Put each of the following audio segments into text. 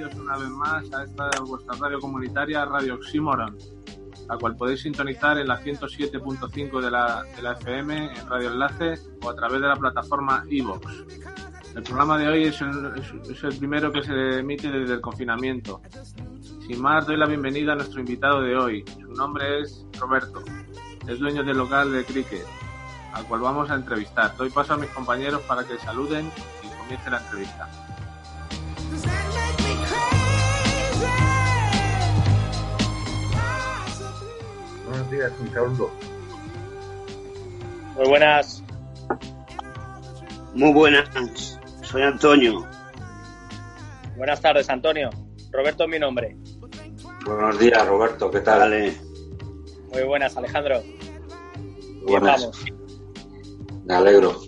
bienvenidos una vez más a esta vuestra radio comunitaria Radio Oxymoron, la cual podéis sintonizar en la 107.5 de la, de la FM en Radio Enlace o a través de la plataforma iVox. El programa de hoy es el, es- es el primero que se emite desde el confinamiento. Sin más, doy la bienvenida a nuestro invitado de hoy. Su nombre es Roberto. Es dueño del local de cricket, al cual vamos a entrevistar. Doy paso a mis compañeros para que saluden y comience la entrevista. Buenos días, un saludo. Muy buenas. Muy buenas, soy Antonio. Buenas tardes, Antonio. Roberto es mi nombre. Buenos días, Roberto, ¿qué tal? Muy buenas, Alejandro. Bien, Buenas, vamos. me alegro.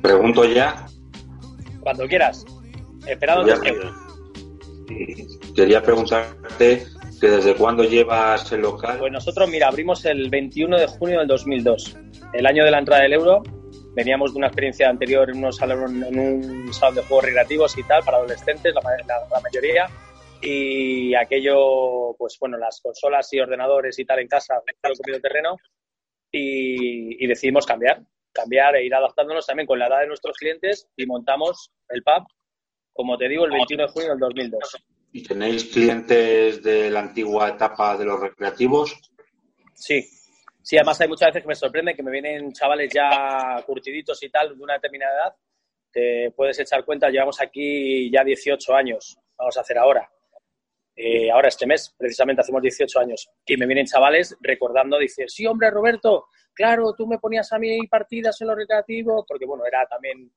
Pregunto ya, Cuando quieras. Esperado quería preguntarte que desde cuándo llevas el local Pues nosotros, mira, abrimos el 21 de junio del 2002, el año de la entrada del euro. Veníamos de una experiencia anterior en, unos salón, en un salón de juegos recreativos y tal, para adolescentes, la, ma- la- la mayoría. Y aquello, pues bueno, las consolas y ordenadores y tal en casa, comido terreno. Y, y decidimos cambiar, cambiar e ir adaptándonos también con la edad de nuestros clientes y montamos el pub, como te digo, el 21 de junio del 2002. Y tenéis clientes de la antigua etapa de los recreativos. Sí, sí, además hay muchas veces que me sorprende que me vienen chavales ya curtiditos y tal de una determinada edad. Te puedes echar cuenta, llevamos aquí ya 18 años, vamos a hacer ahora. Eh, ahora este mes, precisamente hacemos 18 años. Y me vienen chavales recordando, dicen, sí, hombre, Roberto, claro, tú me ponías a mí partidas en los recreativos, porque bueno, era también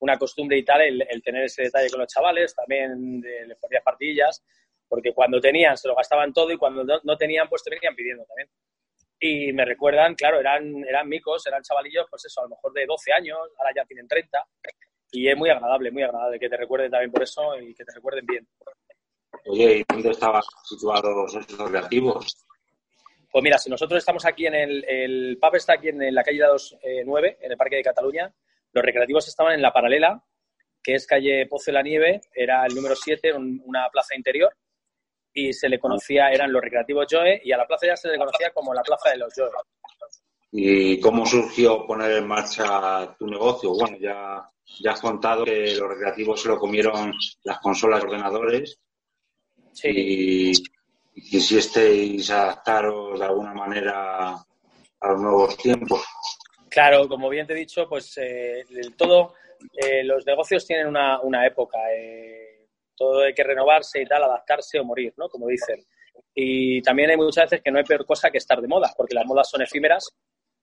una costumbre y tal el, el tener ese detalle con los chavales, también de- les ponías partidillas, porque cuando tenían se lo gastaban todo y cuando no, no tenían, pues te venían pidiendo también. Y me recuerdan, claro, eran, eran micos, eran chavalillos, pues eso, a lo mejor de 12 años, ahora ya tienen 30. Y es muy agradable, muy agradable que te recuerden también por eso y que te recuerden bien. Oye, ¿y dónde estaban situados esos recreativos? Pues mira, si nosotros estamos aquí en el, el pub está aquí en la calle 209, en el Parque de Cataluña, los recreativos estaban en la paralela, que es calle Pozo de la Nieve, era el número 7, un- una plaza interior, y se le conocía, eran los recreativos Joe, y a la plaza ya se le conocía como la plaza de los Joe. ¿Y cómo surgió poner en marcha tu negocio? Bueno, ya, ya has contado que los recreativos se lo comieron las consolas y ordenadores Sí. y, y quisisteis adaptaros de alguna manera a los nuevos tiempos. Claro, como bien te he dicho, pues eh, todo, eh, los negocios tienen una, una época. eh, todo hay que renovarse y tal, adaptarse o morir, ¿no? Como dicen. Y también hay muchas veces que no hay peor cosa que estar de moda, porque las modas son efímeras,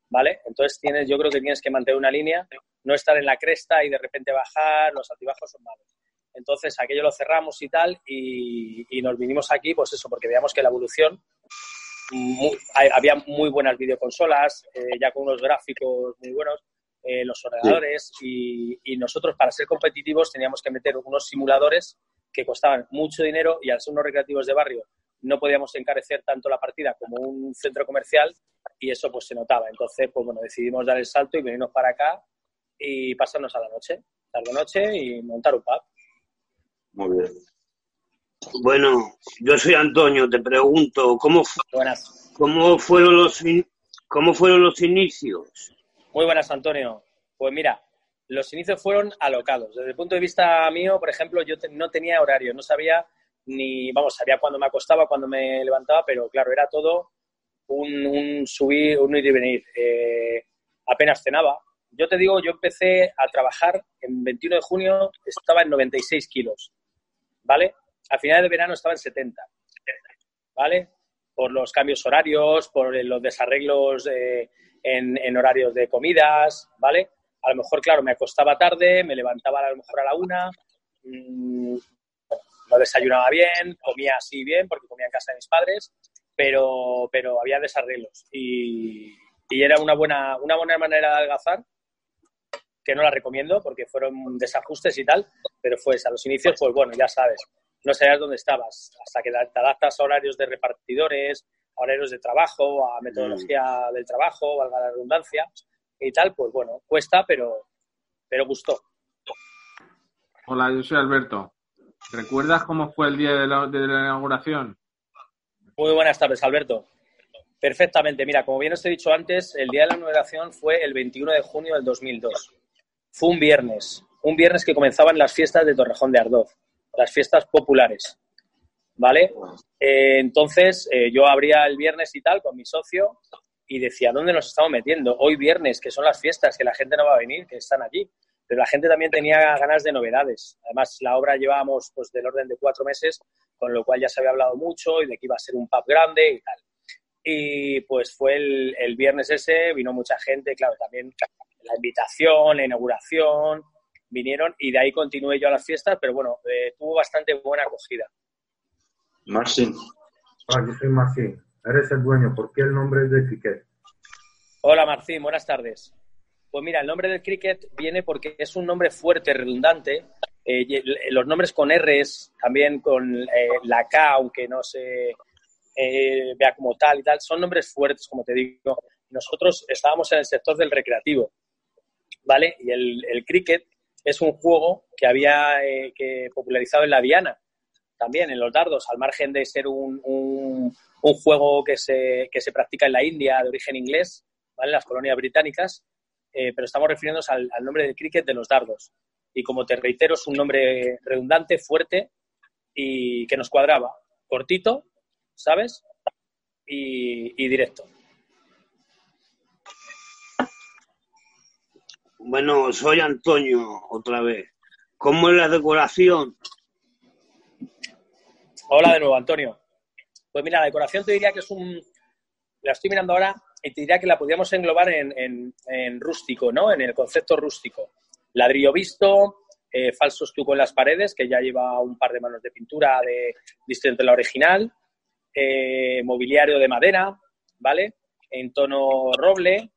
¿vale? Entonces tienes, yo creo que tienes que mantener una línea, no estar en la cresta y de repente bajar, los altibajos son malos. Entonces aquello lo cerramos y tal, y, y nos vinimos aquí, pues eso, porque veíamos que la evolución muy- había muy buenas videoconsolas, eh, ya con unos gráficos muy buenos, eh, los ordenadores, y, y nosotros para ser competitivos teníamos que meter unos simuladores que costaban mucho dinero y al ser unos recreativos de barrio no podíamos encarecer tanto la partida como un centro comercial y eso pues se notaba. Entonces, pues bueno, decidimos dar el salto y venirnos para acá y pasarnos a la noche, tarde-noche y montar un pub. Muy bien. Bueno, yo soy Antonio, te pregunto, ¿cómo, fu- Buenas. cómo, fueron, los cómo fueron los inicios? Muy buenas, Antonio. Pues mira, los inicios fueron alocados. Desde el punto de vista mío, por ejemplo, yo te- no tenía horario, no sabía ni, vamos, sabía cuándo me acostaba, cuándo me levantaba, pero claro, era todo un, un subir, un ir y venir. Eh, apenas cenaba. Yo te digo, yo empecé a trabajar en 21 de junio, estaba en 96 kilos. ¿vale? A finales de verano estaba en 70, ¿vale? Por los cambios horarios, por los desarreglos eh, en, en horarios de comidas, ¿vale? A lo mejor, claro, me acostaba tarde, me levantaba a lo mejor a la una, mm, no desayunaba bien, comía así bien, porque comía en casa de mis padres, pero, pero había desarreglos. Y, y era una buena, una buena manera de adelgazar, que no la recomiendo porque fueron desajustes y tal, pero fue a los inicios, pues bueno, ya sabes, no sabías dónde estabas, hasta que te adaptas a horarios de repartidores, a horarios de trabajo, a metodología del trabajo, valga la redundancia, y tal, pues bueno, cuesta, pero, pero gustó. Hola, yo soy Alberto. ¿Recuerdas cómo fue el día de la, de la inauguración? Muy buenas tardes, Alberto. Perfectamente. Mira, como bien os he dicho antes, el día de la inauguración fue el 21 de junio del 2002. Fue un viernes, un viernes que comenzaban las fiestas de Torrejón de Ardoz, las fiestas populares. ¿Vale? Eh, entonces, eh, yo abría el viernes y tal con mi socio y decía, ¿dónde nos estamos metiendo? Hoy viernes, que son las fiestas, que la gente no va a venir, que están allí. Pero la gente también tenía ganas de novedades. Además, la obra llevábamos pues del orden de cuatro meses, con lo cual ya se había hablado mucho y de que iba a ser un pub grande y tal. Y pues fue el, el viernes ese, vino mucha gente, claro, también la invitación, la inauguración, vinieron y de ahí continué yo a las fiestas, pero bueno, eh, tuvo bastante buena acogida. Marcin, Hola, yo soy Marcín. Eres el dueño. ¿Por qué el nombre es de Cricket? Hola Marcín, buenas tardes. Pues mira, el nombre del cricket viene porque es un nombre fuerte, redundante. Eh, los nombres con R's, también con eh, la K, aunque no se eh, vea como tal y tal, son nombres fuertes, como te digo. Nosotros estábamos en el sector del recreativo, ¿vale? Y el, el cricket es un juego que había eh, que popularizado en la Diana, también en los dardos, al margen de ser un, juego que se, que se practica en la India de origen inglés, ¿vale? en las colonias británicas, eh, pero estamos refiriéndonos al, nombre del cricket de los dardos. Y como te reitero, es un nombre redundante, fuerte y que nos cuadraba. Cortito, ¿sabes? Y directo. Bueno, soy Antonio otra vez. ¿Cómo es la decoración? Hola de nuevo, Antonio. Pues mira, la decoración te diría que es un... La estoy mirando ahora y te diría que la podríamos englobar en, en- rústico, ¿no? En el concepto rústico. Ladrillo visto, eh, falso estuco en las paredes, que ya lleva un par de manos de pintura de, distinto de la original, eh, mobiliario de madera, ¿vale? En tono roble.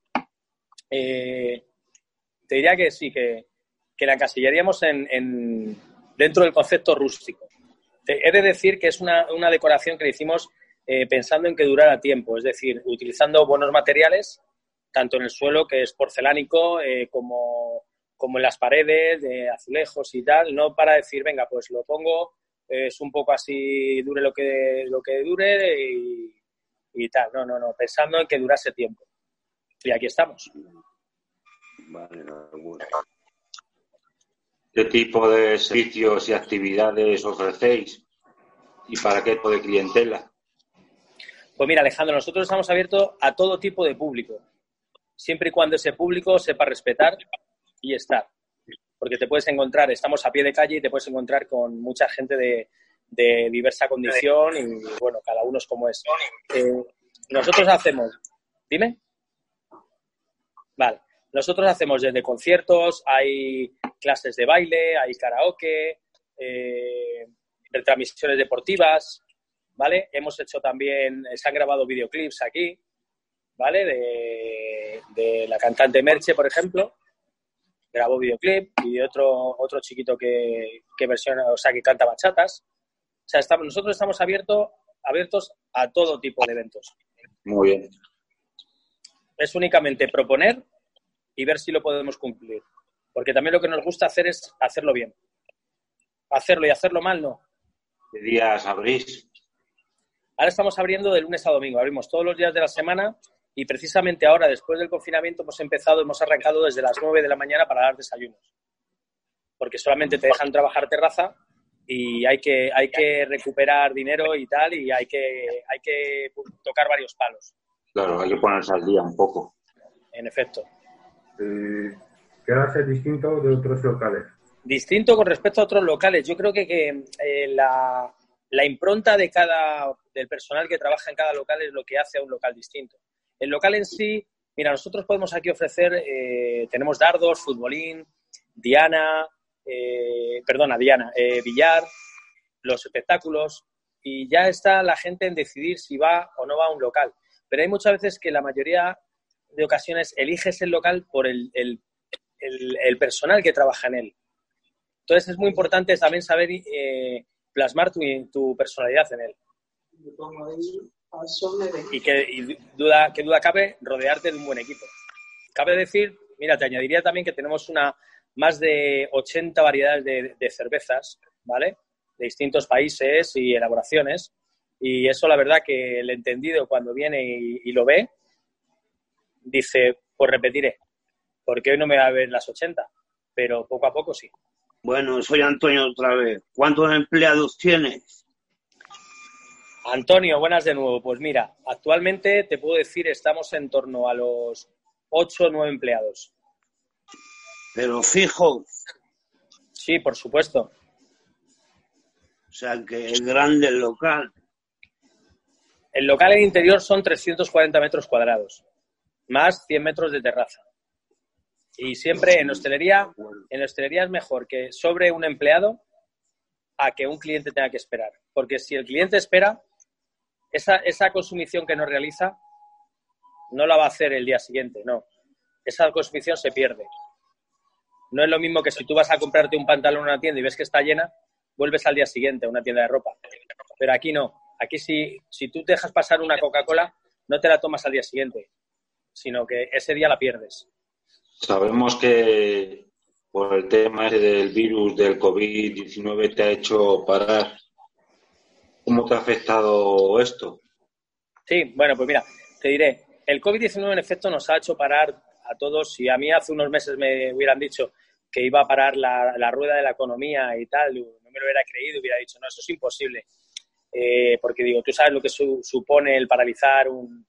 Eh, te diría que sí, que, que la encasillaríamos en, en- dentro del concepto rústico. He de decir que es una, una decoración que le hicimos eh, pensando en que durara tiempo, es decir, utilizando buenos materiales, tanto en el suelo, que es porcelánico, eh, como, como en las paredes, de azulejos y tal, no para decir, venga, pues lo pongo, eh, es un poco así, dure lo que, lo que dure y, y tal. No, no, no, pensando en que durase tiempo. Y aquí estamos. Vale, bueno. ¿qué tipo de servicios y actividades ofrecéis? ¿Y para qué tipo de clientela? Pues mira, Alejandro, nosotros estamos abiertos a todo tipo de público, siempre y cuando ese público sepa respetar y estar. Porque te puedes encontrar, estamos a pie de calle y te puedes encontrar con mucha gente de, de diversa condición y, bueno, cada uno es como es. Eh, nosotros hacemos, dime. Vale, nosotros hacemos desde conciertos, hay clases de baile, hay karaoke, eh, retransmisiones deportivas, ¿vale? Hemos hecho también, se han grabado videoclips aquí, ¿vale? De, de la cantante Merche, por ejemplo, grabó videoclip y de otro, otro chiquito que, que versiona, o sea, que canta bachatas. O sea, estamos, nosotros estamos abiertos abiertos a todo tipo de eventos. Muy bien. Es únicamente proponer y ver si lo podemos cumplir. Porque también lo que nos gusta hacer es hacerlo bien. Hacerlo y hacerlo mal, no. ¿Qué días abrís? Ahora estamos abriendo de lunes a domingo, abrimos todos los días de la semana y precisamente ahora, después del confinamiento, hemos empezado, hemos arrancado desde las 9 de la mañana para dar desayunos. Porque solamente te dejan trabajar terraza y hay que, hay que recuperar dinero y tal y hay que, hay que tocar varios palos, Claro, hay que ponerse al día un poco. en efecto. Eh, ¿Qué hace distinto de otros locales? Distinto con respecto a otros locales. Yo creo que, que, eh, la, impronta de cada, del personal que trabaja en cada local es lo que hace a un local distinto. El local en sí, mira, nosotros podemos aquí ofrecer, eh, tenemos dardos, futbolín, Diana, perdona, Diana, billar, los espectáculos, y ya está la gente en decidir si va o no va a un local. Pero hay muchas veces que la mayoría de ocasiones eliges el local por el, el- el- el personal que trabaja en él. Entonces es muy importante también saber eh, plasmar tu, tu personalidad en él. Y que y duda, que duda cabe rodearte de un buen equipo. Cabe decir, mira, te añadiría también que tenemos una más de 80 variedades de, de cervezas, ¿vale? De distintos países y elaboraciones. Y eso, la verdad, que el entendido cuando viene y, y lo ve, dice, pues repetiré, porque hoy no me va a ver las 80, pero poco a poco sí. Bueno, soy Antonio otra vez. ¿Cuántos empleados tienes? Antonio, buenas de nuevo. Pues mira, actualmente te puedo decir, estamos en torno a los 8 o 9 empleados. Pero fijo, Sí, por supuesto. o sea que es grande el local. El local en interior son 340 metros cuadrados, más 100 metros de terraza. Y siempre en hostelería, en hostelería es mejor que sobre un empleado a que un cliente tenga que esperar. Porque si el cliente espera, esa, esa consumición que no realiza, no la va a hacer el día siguiente, no. Esa consumición se pierde. No es lo mismo que si tú vas a comprarte un pantalón en una tienda y ves que está llena, vuelves al día siguiente a una tienda de ropa. Pero aquí no. Aquí si, si tú dejas pasar una Coca-Cola, no te la tomas al día siguiente, sino que ese día la pierdes. Sabemos que por el tema del virus del COVID-19 te ha hecho parar. ¿Cómo te ha afectado esto? Sí, bueno, pues mira, te diré, el COVID-19 en efecto nos ha hecho parar a todos. Si a mí hace unos meses me hubieran dicho que iba a parar la, la rueda de la economía y tal, no me lo hubiera creído, hubiera dicho, no, eso es imposible. Eh, porque digo, tú sabes lo que su- supone el paralizar un,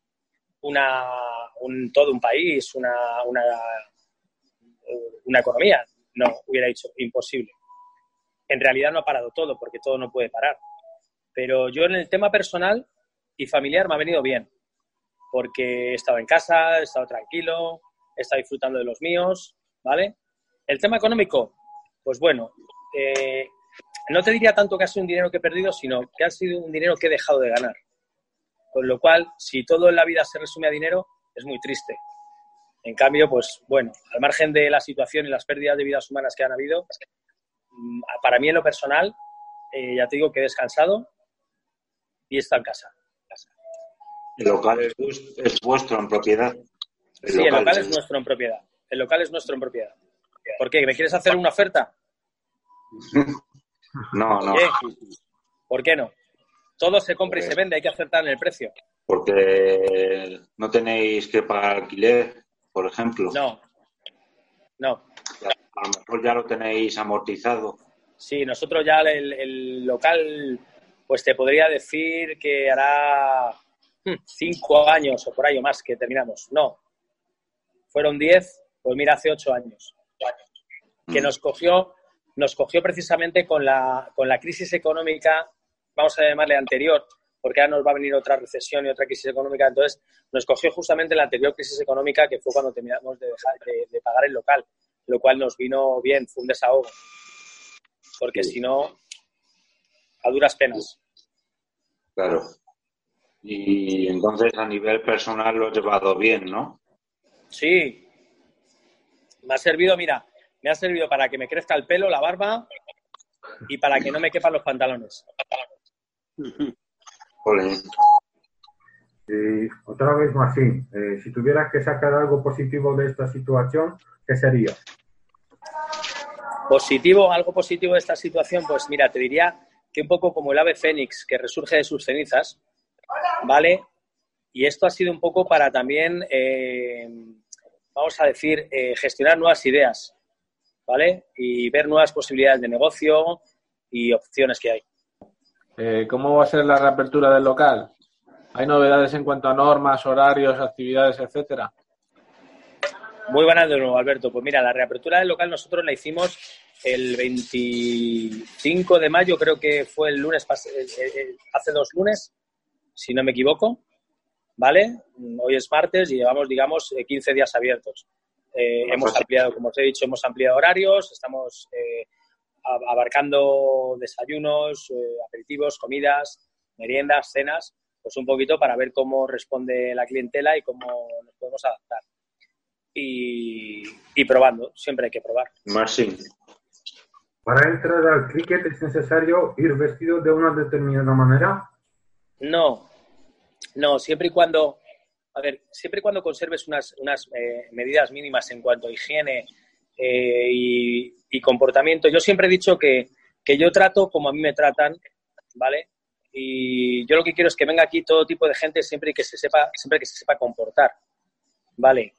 una, un, todo un país, una, una, una economía. No, hubiera dicho, imposible. En realidad no ha parado todo, porque todo no puede parar. Pero yo en el tema personal y familiar me ha venido bien, porque he estado en casa, he estado tranquilo, he estado disfrutando de los míos, ¿vale? El tema económico, pues bueno, eh, no te diría tanto que ha sido un dinero que he perdido, sino que ha sido un dinero que he dejado de ganar. Con lo cual, si todo en la vida se resume a dinero, es muy triste. En cambio, pues bueno, al margen de la situación y las pérdidas de vidas humanas que han habido, mm, para mí en lo personal, eh, ya te digo que he descansado y estado en casa. El local es, vues- es vuestro en propiedad. El Sí, el local es nuestro en propiedad. El local es nuestro en propiedad. ¿Por qué? ¿Me quieres hacer una oferta? No, no, ¿Por qué no? Todo se compra y se vende, hay que acertar en el precio. porque no tenéis que pagar alquiler, por ejemplo. No, no. A lo mejor ya lo tenéis amortizado. Sí, nosotros ya el, el local, pues te podría decir que hará hmm, cinco años o por ahí o más que terminamos. No, fueron diez, pues mira, hace ocho años. Que Mm. nos cogió, nos cogió precisamente con la, con la crisis económica, vamos a llamarle anterior, porque ahora nos va a venir otra recesión y otra crisis económica. Entonces, nos cogió justamente la anterior crisis económica, que fue cuando terminamos de, dejar, de, de pagar el local, lo cual nos vino bien, fue un desahogo. Porque si no, a duras penas. Claro. Y entonces a nivel personal lo he llevado bien, ¿no? Sí. Me ha servido, mira, me ha servido para que me crezca el pelo, la barba y para que no me quepan los pantalones. Y otra vez más, sí, eh, si tuvieras que sacar algo positivo de esta situación, ¿qué sería? Positivo, algo positivo de esta situación, pues mira, te diría que un poco como el ave fénix que resurge de sus cenizas, ¿vale? Y esto ha sido un poco para también, eh, vamos a decir, eh, gestionar nuevas ideas, ¿vale? Y ver nuevas posibilidades de negocio y opciones que hay. Eh, ¿Cómo va a ser la reapertura del local? ¿Hay novedades en cuanto a normas, horarios, actividades, etcétera? Muy buenas de nuevo, Alberto. Pues mira, la reapertura del local nosotros la hicimos el 25 de mayo, creo que fue el lunes, el- el- hace dos lunes, si no me equivoco, ¿vale? Hoy es martes y llevamos, digamos, eh, 15 días abiertos. Eh, hemos pues- ampliado, como os he dicho, hemos ampliado horarios, estamos eh, abarcando desayunos, eh, aperitivos, comidas, meriendas, cenas, pues un poquito para ver cómo responde la clientela y cómo nos podemos adaptar. Y, y probando, siempre hay que probar. Marcin, Para entrar al cricket es necesario ir vestido de una determinada manera. No, no, siempre y cuando, a ver, siempre y cuando conserves unas, unas eh, medidas mínimas en cuanto a higiene eh, y, comportamiento. Yo siempre he dicho que, que yo trato como a mí me tratan, ¿vale? Y yo lo que quiero es que venga aquí todo tipo de gente siempre que se sepa, siempre que se sepa comportar, ¿vale?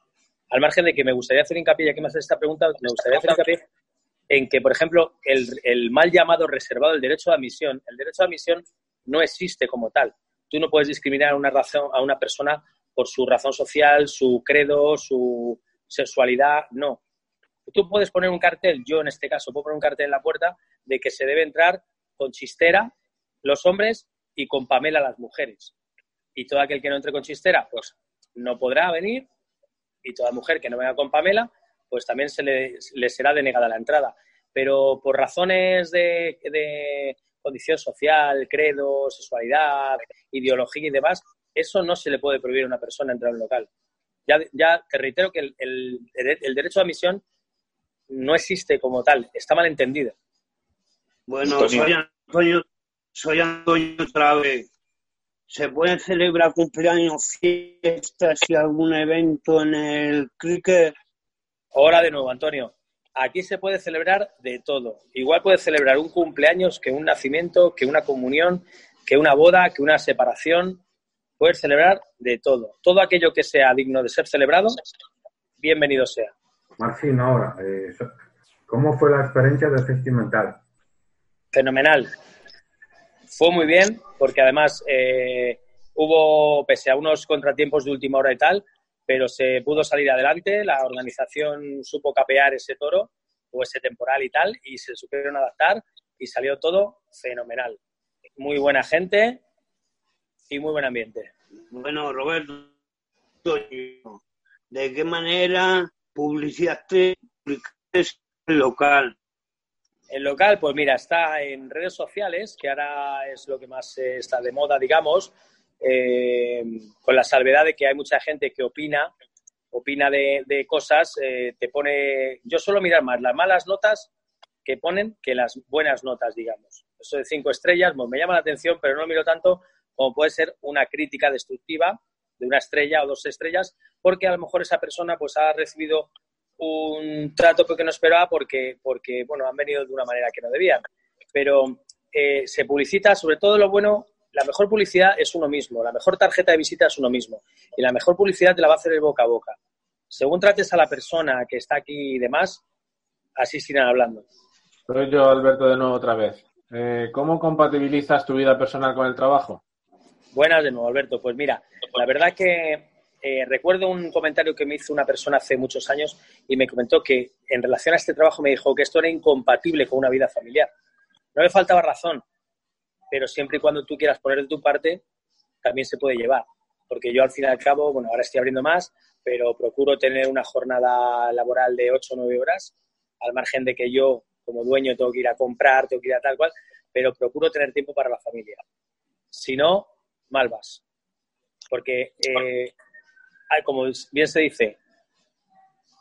Al margen de que me gustaría hacer hincapié, ya que me haces esta pregunta, me gustaría hacer hincapié en que, por ejemplo, el, el mal llamado reservado, el derecho de admisión, el derecho de admisión no existe como tal. Tú no puedes discriminar una, razón, a una persona por su razón social, su credo, su sexualidad, no. Tú puedes poner un cartel, yo en este caso puedo poner un cartel en la puerta de que se debe entrar con chistera los hombres y con Pamela las mujeres. Y todo aquel que no entre con chistera, pues no podrá venir. Y toda mujer que no venga con Pamela, pues también se le, será denegada la entrada. Pero por razones de, de condición social, credo, sexualidad, ideología y demás, eso no se le puede prohibir a una persona entrar a un local. Ya, ya te reitero que el, el- el derecho de admisión no existe como tal, está mal entendido. Bueno, Antonio. soy Antonio, soy Antonio otra vez. ¿Se pueden celebrar cumpleaños, fiestas y algún evento en el cricket? Ahora de nuevo, Antonio. Aquí se puede celebrar de todo. Igual puedes celebrar un cumpleaños que un nacimiento, que una comunión, que una boda, que una separación. Puedes celebrar de todo. Todo aquello que sea digno de ser celebrado, bienvenido sea. Marcin, ahora, eh, ¿cómo fue la experiencia del festival? Fenomenal. Fue muy bien, porque además eh, hubo, pese a unos contratiempos de última hora y tal, pero se pudo salir adelante. La organización supo capear ese toro o ese temporal y tal, y se supieron adaptar y salió todo fenomenal. Muy buena gente y muy buen ambiente. Bueno, Roberto, ¿de qué manera el local? El local, pues mira, está en redes sociales, que ahora es lo que más eh, está de moda, digamos, eh, con la salvedad de que hay mucha gente que opina, opina de, de cosas, eh, te pone, yo suelo mirar más las malas notas que ponen que las buenas notas, digamos. Eso de cinco estrellas, pues, me llama la atención, pero no lo miro tanto como puede ser una crítica destructiva de una estrella o dos estrellas, porque a lo mejor esa persona pues ha recibido un trato que no esperaba porque, porque bueno, han venido de una manera que no debían. Pero eh, se publicita, sobre todo lo bueno, la mejor publicidad es uno mismo, la mejor tarjeta de visita es uno mismo. Y la mejor publicidad te la va a hacer el boca a boca. Según trates a la persona que está aquí y demás, así siguen hablando. Soy yo, Alberto, de nuevo otra vez. Eh, ¿Cómo compatibilizas tu vida personal con el trabajo? Buenas de nuevo, Alberto. Pues mira, la verdad que eh, recuerdo un comentario que me hizo una persona hace muchos años y me comentó que en relación a este trabajo me dijo que esto era incompatible con una vida familiar. No le faltaba razón, pero siempre y cuando tú quieras poner de tu parte, también se puede llevar. Porque yo al fin y al cabo, bueno, ahora estoy abriendo más, pero procuro tener una jornada laboral de 8 o 9 horas, al margen de que yo, como dueño, tengo que ir a comprar, tengo que ir a tal cual, pero procuro tener tiempo para la familia. Si no, mal vas. Porque, eh, hay- como bien se dice,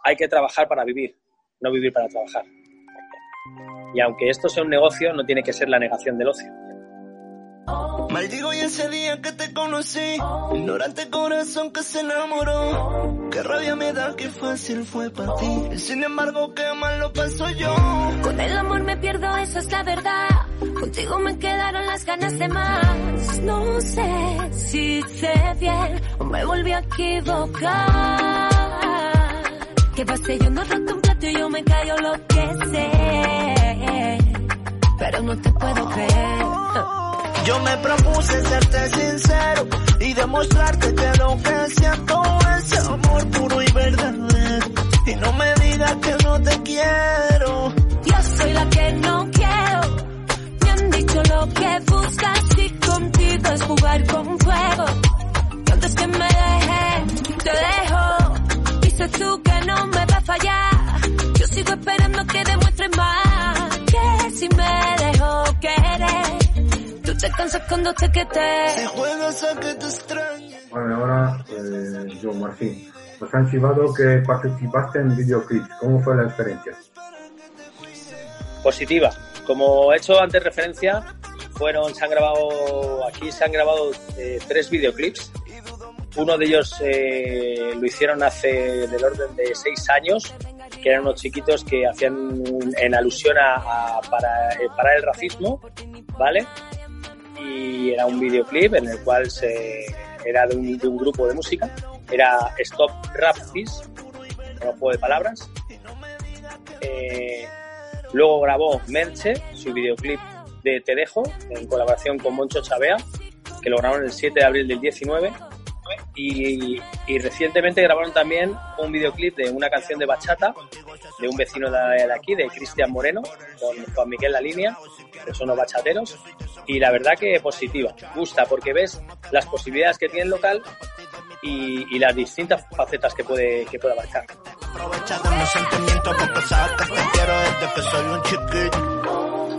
hay que trabajar para vivir, no vivir para trabajar. Y aunque esto sea un negocio, no tiene que ser la negación del ocio. Maldigo y ese día que te conocí, ignorante corazón que se enamoró. Qué rabia me da, qué fácil fue para ti. Y sin embargo, qué mal lo paso yo. Con el amor me pierdo, eso es la verdad. Contigo me quedaron las ganas de más. No sé si hice bien o me volví a equivocar. Que pase yo no roto un plato y yo me callo lo que sé. Pero no te puedo creer. Yo me propuse serte sincero y demostrarte que lo que siento es amor puro y verdadero. Y no me digas que no te quiero. Yo soy la que no quiero. Dicho lo que buscas y contigo es jugar con fuego. Y antes que me dejes, te dejo. Dices tú que no me va a fallar. Yo sigo esperando que demuestres más. Que si me dejo querer, tú te cansas cuando te quede. Si juegas a que te extrañe. Bueno, ahora, eh, yo, Martín, nos han chivado que participaste en videoclips. ¿Cómo fue la experiencia? positiva. Como he hecho antes referencia, fueron, se han grabado, aquí se han grabado eh, tres videoclips. Uno de ellos eh, lo hicieron hace del orden de seis años, que eran unos chiquitos que hacían en alusión a, para, eh, parar el racismo, ¿vale? Y era un videoclip en el cual se, era de un, de un grupo de música, era Stop Rap This, era un juego de palabras. Luego grabó Merche, su videoclip de Te Dejo, en colaboración con Moncho Chavea, que lo grabaron el 7 de abril del 19. Y, recientemente grabaron también un videoclip de una canción de bachata de un vecino de, aquí, de Cristian Moreno, con Juan Miguel La Línea, que son los bachateros. Y la verdad que positiva, gusta, porque ves las posibilidades que tiene el local y, y las distintas facetas que puede, que puede abarcar. Aprovecha de mis sentimientos porque sabes que te quiero desde que soy un chiquito.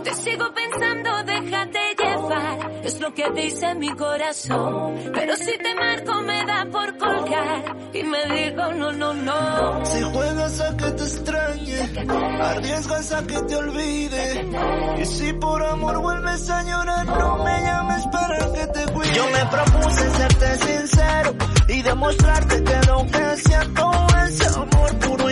Te sigo pensando, déjate llevar, es lo que dice mi corazón. Pero si te marco me da por colgar y me digo no, no, no. Si juegas a que te extrañe, arriesgas a que te olvide. Y si por amor vuelves a llorar, no me llames para que te cuide. Yo me propuse serte sincero y demostrarte que lo que siento es amor puro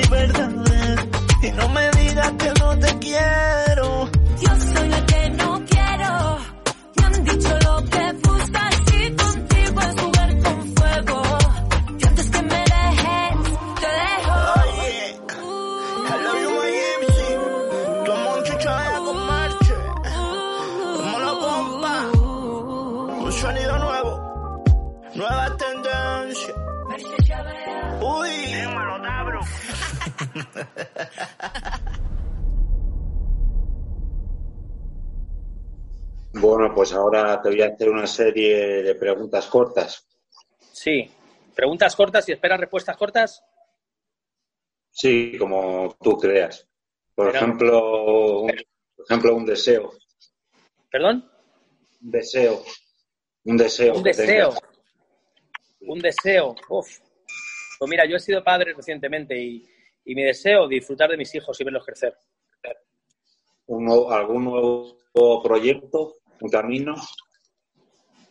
pues ahora te voy a hacer una serie de preguntas cortas. Sí, preguntas cortas y esperas respuestas cortas. Sí, como tú creas. Por Pero- ejemplo, un, por ejemplo, un deseo. ¿Perdón? Un deseo. Un deseo. Un deseo. tengas. Un deseo. Uf. Pues mira, yo he sido padre recientemente y, y mi deseo disfrutar de mis hijos y verlos crecer. Un nuevo- ¿Algún nuevo proyecto? ¿Un camino?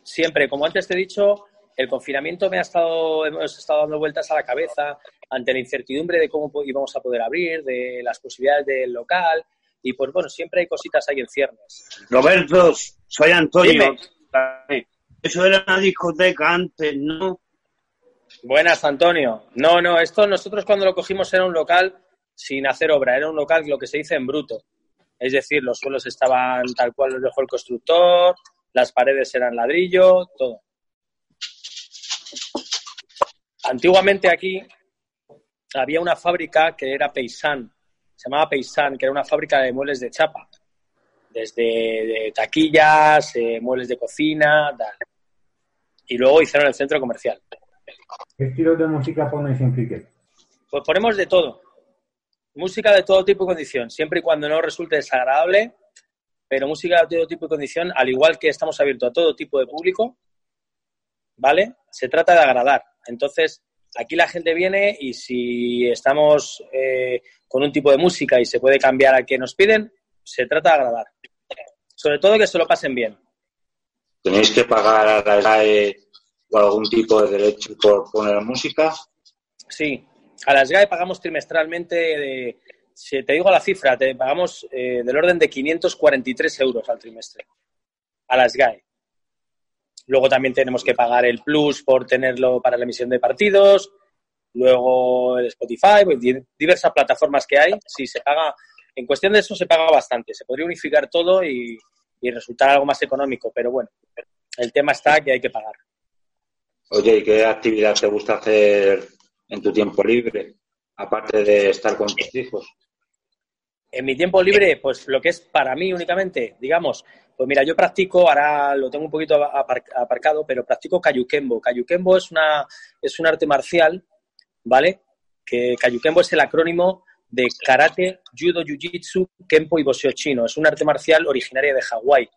Siempre, como antes te he dicho, el confinamiento me ha estado, hemos estado dando vueltas a la cabeza ante la incertidumbre de cómo íbamos a poder abrir, de las posibilidades del local. Y pues bueno, siempre hay cositas ahí en ciernes. Roberto, soy Antonio. Dime. Eso era una discoteca antes, ¿no? Buenas, Antonio. No, no, esto nosotros cuando lo cogimos era un local sin hacer obra, era un local lo que se dice en bruto. Es decir, los suelos estaban tal cual los dejó el constructor, las paredes eran ladrillo, todo. Antiguamente aquí había una fábrica que era Paysan, se llamaba Paysan, que era una fábrica de muebles de chapa, desde de taquillas, eh, muebles de cocina, tal. y luego hicieron el centro comercial. ¿Qué estilo de música ponéis en cricket? Pues ponemos de todo. Música de todo tipo y condición, siempre y cuando no resulte desagradable, pero música de todo tipo y condición, al igual que estamos abiertos a todo tipo de público, ¿vale? Se trata de agradar. Entonces, aquí la gente viene y si estamos eh, con un tipo de música y se puede cambiar al que nos piden, se trata de agradar. Sobre todo que se lo pasen bien. ¿Tenéis que pagar a la SGAE o algún tipo de derecho por poner música? Sí, a la SGAE pagamos trimestralmente, de, si te digo la cifra, te pagamos eh, del orden de 543 euros al trimestre. A la SGAE. Luego también tenemos que pagar el plus por tenerlo para la emisión de partidos. Luego el Spotify, pues, di- diversas plataformas que hay. Sí, se paga. En cuestión de eso se paga bastante. Se podría unificar todo y resultar algo más económico. Pero bueno, el tema está que hay que pagar. Oye, ¿y qué actividad te gusta hacer en tu tiempo libre? Aparte de estar con tus hijos. En mi tiempo libre, pues lo que es para mí únicamente, digamos, pues mira, yo practico, ahora lo tengo un poquito apar- aparcado, pero practico Kayukembo. Kayukembo es, una, es un arte marcial, ¿vale? Que Kayukembo es el acrónimo de Karate, Judo, Jiu-Jitsu, Kempo y Boxeo chino. Es un arte marcial originaria de Hawái,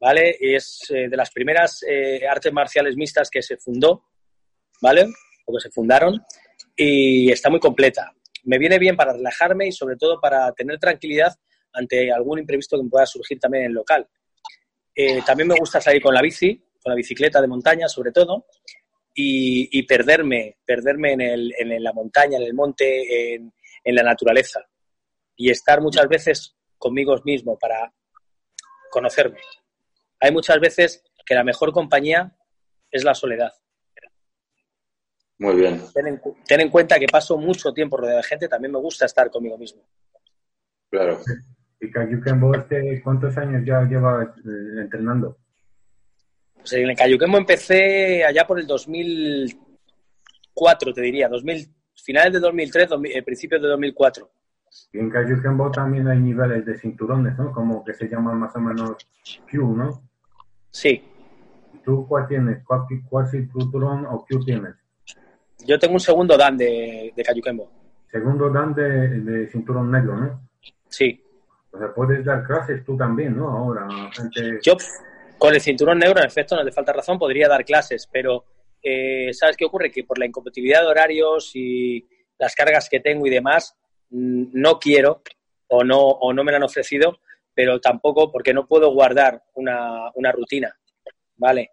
¿vale? Es eh, de las primeras eh, artes marciales mixtas que se fundó, ¿vale? O que se fundaron y está muy completa. Me viene bien para relajarme y sobre todo para tener tranquilidad ante algún imprevisto que pueda surgir también en el local. Eh, también me gusta salir con la bici, con la bicicleta de montaña sobre todo, y, perderme, perderme en la montaña, en el monte, en, en la naturaleza. Y estar muchas veces conmigo mismo para conocerme. Hay muchas veces que la mejor compañía es la soledad. Muy bien. Ten en, cu- ten en cuenta que paso mucho tiempo rodeado de gente, también me gusta estar conmigo mismo. Claro. Y Kayukenbo, este, ¿cuántos años ya llevas eh, entrenando? Pues en el Cayuquemo empecé allá por el 2004, te diría, 2000, finales de 2003, 2000, eh, principios de 2004. Y en Kayukenbo también hay niveles de cinturones, ¿no? Como que se llaman más o menos Q, ¿no? Sí, ¿Y ¿Tú cuál tienes? ¿Cuál, cuál cinturón o Q tienes? Yo tengo un segundo Dan de, de Cayuquemo. Segundo dan de, de cinturón negro, ¿no? Sí, O sea, puedes dar clases tú también, ¿no? Ahora, gente... yo con el cinturón negro, en efecto, no te falta razón, podría dar clases, pero eh, ¿sabes qué ocurre? Que por la incompatibilidad de horarios y las cargas que tengo y demás, no quiero o no, o no me lo han ofrecido, pero tampoco porque no puedo guardar una, una rutina, ¿vale?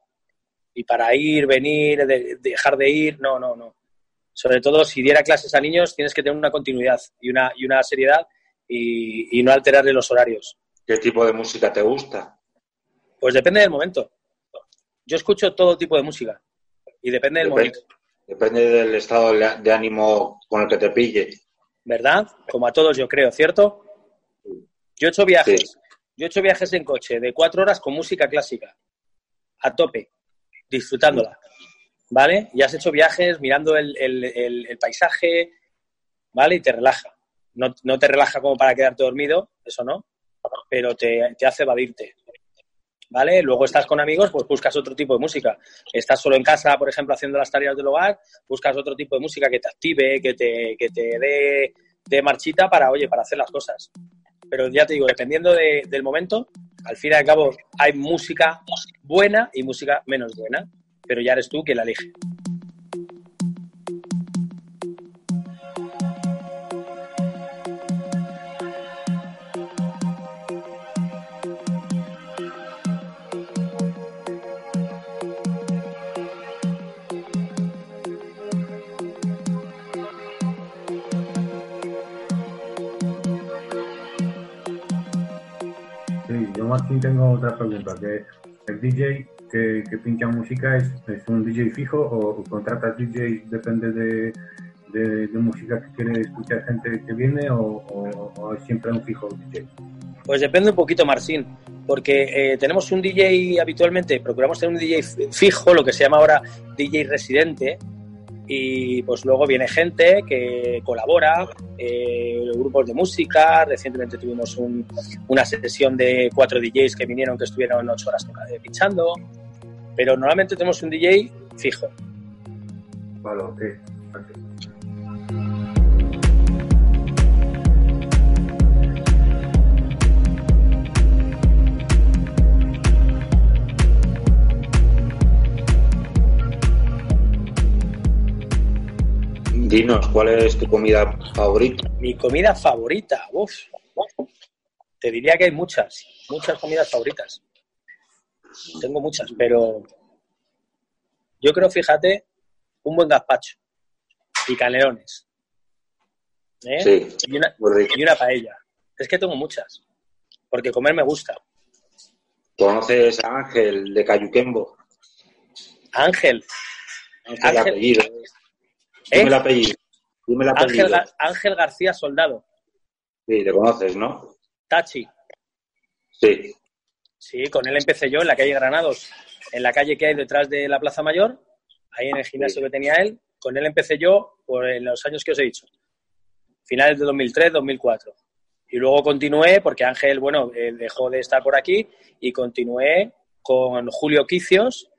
Y para ir, venir, de- dejar de ir, no, no, no. Sobre todo si diera clases a niños, tienes que tener una continuidad y una, y una seriedad y, y no alterarle los horarios. ¿Qué tipo de música te gusta? Pues depende del momento. Yo escucho todo tipo de música y depende del Depende, momento, depende del estado de ánimo con el que te pille. ¿verdad? Como a todos yo creo, ¿cierto? Yo he hecho viajes, Sí. yo he hecho viajes en coche de cuatro horas con música clásica, a tope, disfrutándola, ¿vale? Y has hecho viajes mirando el, el- paisaje, ¿vale? Y te relaja. No, no te relaja como para quedarte dormido, eso no, pero te, te hace evadirte. ¿Vale? Luego estás con amigos, pues buscas otro tipo de música. Estás solo en casa, por ejemplo, haciendo las tareas del hogar, buscas otro tipo de música que te active, que te, que te dé de marchita para, oye, para hacer las cosas. Pero ya te digo, dependiendo de- del momento, al fin y al cabo hay música buena y música menos buena, pero ya eres tú quien la elige. Martín tengo otra pregunta, que el DJ que, pincha música es, es un DJ fijo o, o contratas DJ depende de, de, música que quiere escuchar gente que viene o, es siempre un fijo DJ. Pues depende un poquito, Marcín, porque eh, tenemos un DJ habitualmente, procuramos tener un DJ fijo, lo que se llama ahora DJ residente, y pues luego viene gente que colabora, eh, grupos de música, recientemente tuvimos un- una sesión de cuatro DJs que vinieron, que estuvieron ocho horas eh, pinchando, pero normalmente tenemos un DJ fijo. Vale, ok. ok. Dinos, ¿cuál es tu comida favorita? Mi comida favorita, uff, te diría que hay muchas, muchas comidas favoritas. Tengo muchas, pero yo creo, fíjate, un buen gazpacho y canelones. ¿eh? Sí, y, una, muy rico. y una paella. Es que tengo muchas, porque comer me gusta. ¿Conoces a Ángel de Cayuquembo? Ángel, Ángel, el Ángel. ¿Eh? Dime el apellido. Dime el apellido. Ángel García Soldado, Sí, le conoces, ¿no? Tachi. Sí. Sí, con él empecé yo en la calle Granados, en la calle que hay detrás de la Plaza Mayor, ahí en el gimnasio que tenía él. Con él empecé yo por en los años que os he dicho, finales de 2003, 2004. Y luego continué, porque Ángel, bueno, eh, dejó de estar por aquí, y continué con Julio Quicios,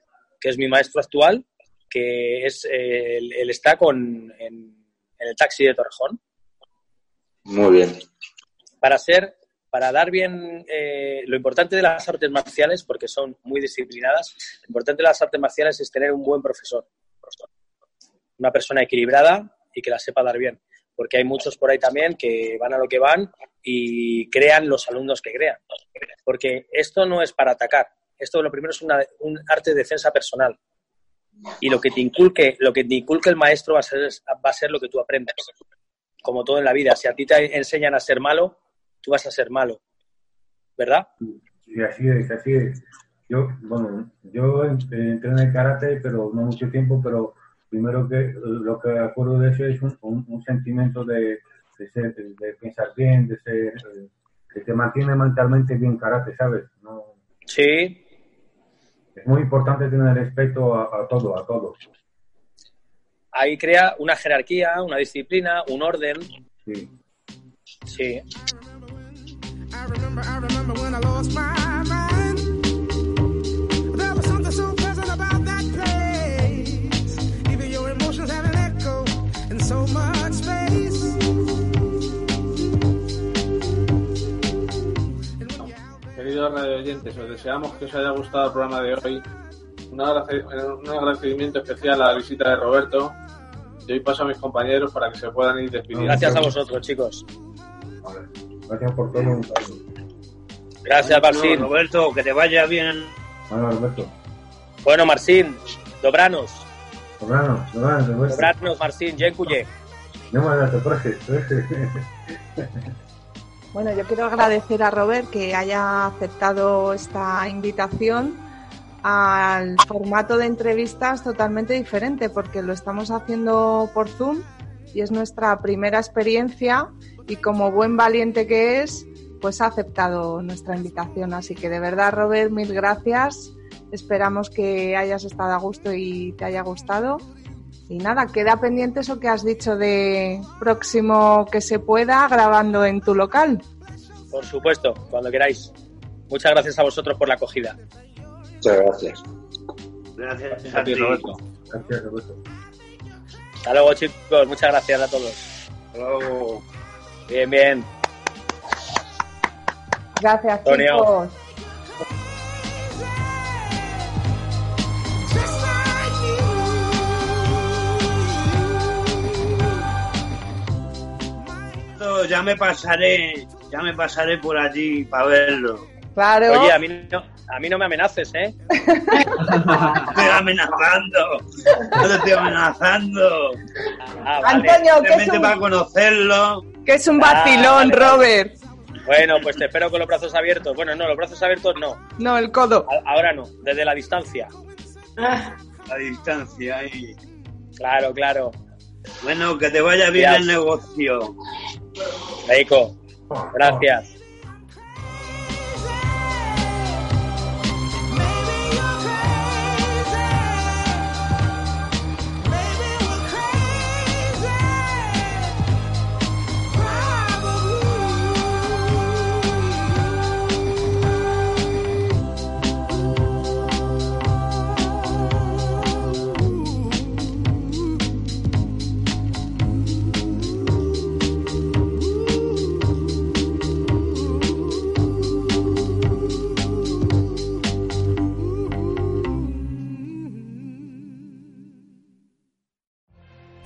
que es mi maestro actual, que es él, él está con, en, en el taxi de Torrejón. Muy bien. Para ser, para dar bien, eh, lo importante de las artes marciales, porque son muy disciplinadas, lo importante de las artes marciales es tener un buen profesor. Una persona equilibrada y que la sepa dar bien. Porque hay muchos por ahí también que van a lo que van y crean los alumnos que crean. Porque esto no es para atacar. Esto lo primero es una- un arte de defensa personal. Y lo que te inculque, lo que te inculque el maestro va a ser, va a ser lo que tú aprendas. Como todo en la vida. Si a ti te enseñan a ser malo, tú vas a ser malo. ¿Verdad? Y así es, así es. Yo, bueno, yo en- entrené en karate, pero no mucho tiempo, pero primero que lo que acuerdo de eso es un, un- un sentimiento de, de, ser, de, de pensar bien, de ser, eh, que te mantiene mentalmente bien karate, ¿sabes? No, Sí, es muy importante tener respeto a, a todo, a todo. ahí crea una jerarquía, una disciplina, un orden. Sí. Sí. I remember, Queridos radio oyentes, os deseamos que os haya gustado el programa de hoy. Un, agradecimiento especial a la visita de Roberto. Y hoy paso a mis compañeros para que se puedan ir despidiendo. Gracias a vosotros, chicos. Vale. Gracias por todo. Un saludo. Gracias, Marcin. No, Roberto, que te vaya bien. Bueno, Alberto. Bueno, Marcin, dobranos. Dobrano, dobrano, Alberto. Dobranos, Marcin, dziękuję. No me das profe. Bueno, yo quiero agradecer a Robert que haya aceptado esta invitación al formato de entrevistas totalmente diferente porque lo estamos haciendo por Zoom y es nuestra primera experiencia y como buen valiente que es, pues ha aceptado nuestra invitación. Así que de verdad, Robert, mil gracias. Esperamos que hayas estado a gusto y te haya gustado. Y nada, queda pendiente eso que has dicho de próximo que se pueda grabando en tu local. Por supuesto, cuando queráis. Muchas gracias a vosotros por la acogida. Muchas gracias. Gracias A a ti, ti. Roberto. Gracias, Roberto. Hasta luego, chicos. Muchas gracias a todos. Hasta luego. Bien, bien. Gracias, Antonio. chicos. Ya me pasaré, ya me pasaré por allí para verlo. Claro. Oye, a mí no, a mí no me amenaces, ¿eh? Estoy amenazando. No te estoy amenazando. Ah, vale. Antonio, que es, Simplemente para un, conocerlo. que es un Ah, vacilón, vale. Robert. Bueno, pues te espero con los brazos abiertos. Bueno, no, los brazos abiertos no. No, el codo. A- Ahora no, desde la distancia. A distancia ahí. Claro, claro. Bueno, que te vaya bien Gracias. el negocio. Rico. Gracias.